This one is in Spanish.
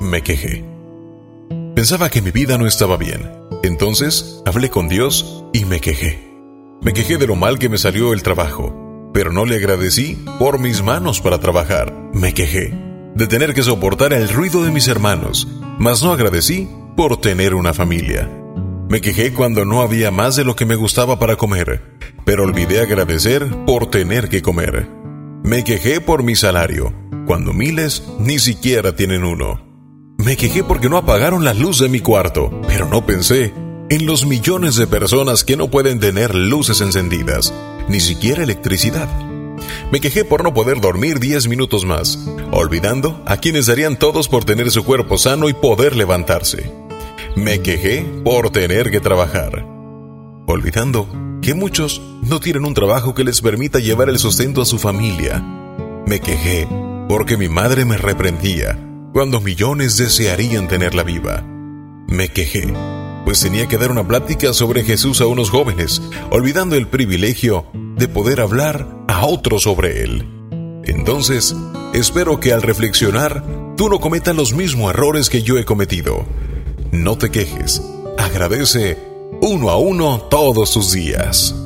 me quejé. Pensaba que mi vida no estaba bien. Entonces hablé con Dios y me quejé. Me quejé de lo mal que me salió el trabajo, pero no le agradecí por mis manos para trabajar. Me quejé de tener que soportar el ruido de mis hermanos, mas no agradecí por tener una familia. Me quejé cuando no había más de lo que me gustaba para comer, pero olvidé agradecer por tener que comer. Me quejé por mi salario, cuando miles ni siquiera tienen uno. Me quejé porque no apagaron la luz de mi cuarto, pero no pensé en los millones de personas que no pueden tener luces encendidas, ni siquiera electricidad. Me quejé por no poder dormir 10 minutos más, olvidando a quienes darían todos por tener su cuerpo sano y poder levantarse. Me quejé por tener que trabajar, olvidando que muchos no tienen un trabajo que les permita llevar el sustento a su familia. Me quejé porque mi madre me reprendía cuando millones desearían tenerla viva. Me quejé pues tenía que dar una plática sobre Jesús a unos jóvenes, olvidando el privilegio de poder hablar a otros sobre él. Entonces, espero que al reflexionar, tú no cometas los mismos errores que yo he cometido. No te quejes, agradece uno a uno todos tus días.